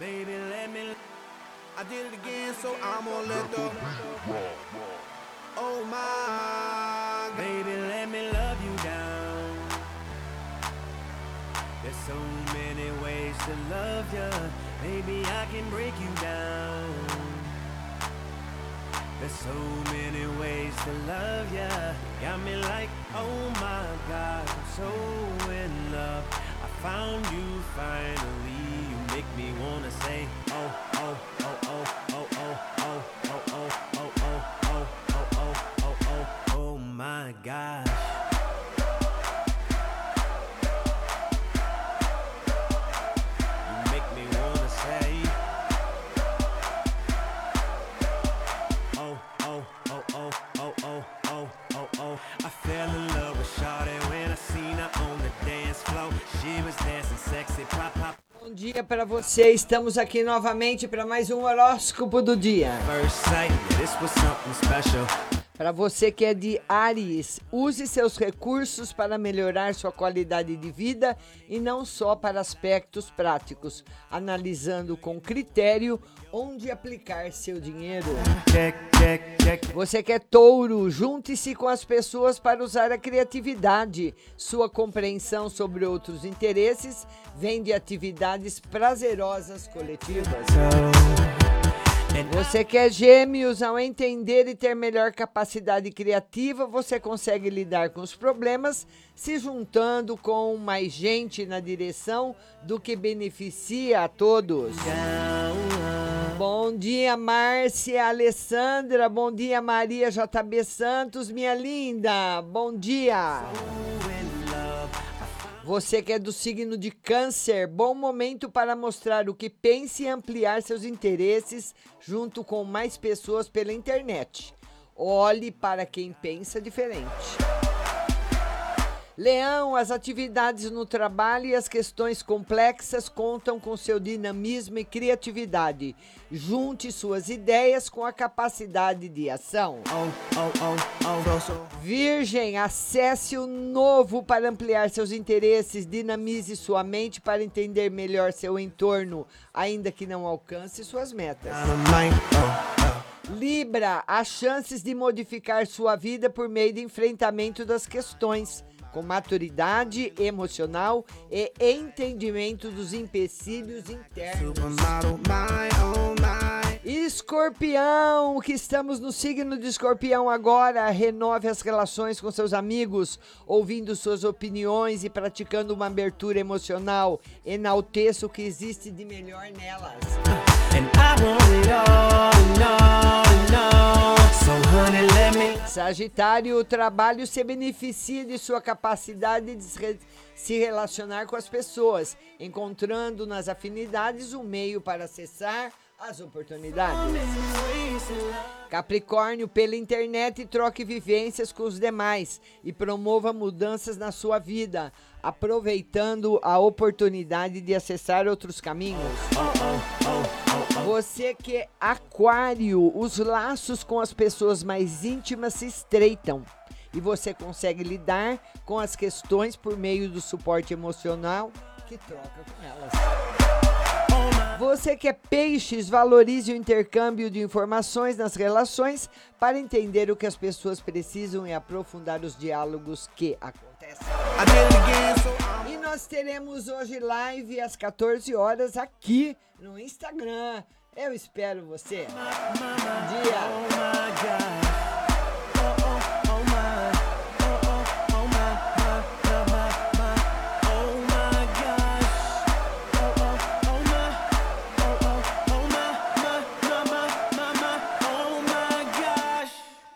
Baby, let me. I did it again, so I'm gonna let the. Oh my. Baby, let me love you down. There's so many ways to love you. Baby, I can break you down. There's so many ways to love ya. Got me like, oh my God, I'm so in love. Found you finally. You make me wanna say, Bom dia para você. Estamos aqui novamente para mais um horóscopo do dia. First sight, Para você que é de Ares, use seus recursos para melhorar sua qualidade de vida e não só para aspectos práticos, analisando com critério onde aplicar seu dinheiro. Você que é touro, junte-se com as pessoas para usar a criatividade. Sua compreensão sobre outros interesses vem de atividades prazerosas coletivas. Você que é gêmeos, ao entender e ter melhor capacidade criativa, você consegue lidar com os problemas se juntando com mais gente na direção do que beneficia a todos. Bom dia, Márcia Alessandra. Bom dia, Maria JB Santos, minha linda. Bom dia. Você que é do signo de Câncer, bom momento para mostrar o que pensa e ampliar seus interesses junto com mais pessoas pela internet. Olhe para quem pensa diferente. Leão, as atividades no trabalho e as questões complexas contam com seu dinamismo e criatividade. Junte suas ideias com a capacidade de ação. Virgem, acesse o novo para ampliar seus interesses, dinamize sua mente para entender melhor seu entorno, ainda que não alcance suas metas. Libra, há chances de modificar sua vida por meio de enfrentamento das questões, com maturidade emocional e entendimento dos empecilhos internos. Oh. Escorpião, que estamos no signo de Escorpião agora, renove as relações com seus amigos, ouvindo suas opiniões e praticando uma abertura emocional. Enalteça o que existe de melhor nelas. And I want it all, let me. Sagitário, o trabalho se beneficia de sua capacidade de se re- se relacionar com as pessoas, encontrando nas afinidades um meio para acessar as oportunidades. Capricórnio, pela internet, troque vivências com os demais e promova mudanças na sua vida, aproveitando a oportunidade de acessar outros caminhos. Você que é aquário, os laços com as pessoas mais íntimas se estreitam e você consegue lidar com as questões por meio do suporte emocional que troca com elas. Você que é peixes, valorize o intercâmbio de informações nas relações para entender o que as pessoas precisam e aprofundar os diálogos que acontecem. E nós teremos hoje live às 14 horas aqui no Instagram. Eu espero você. Dia.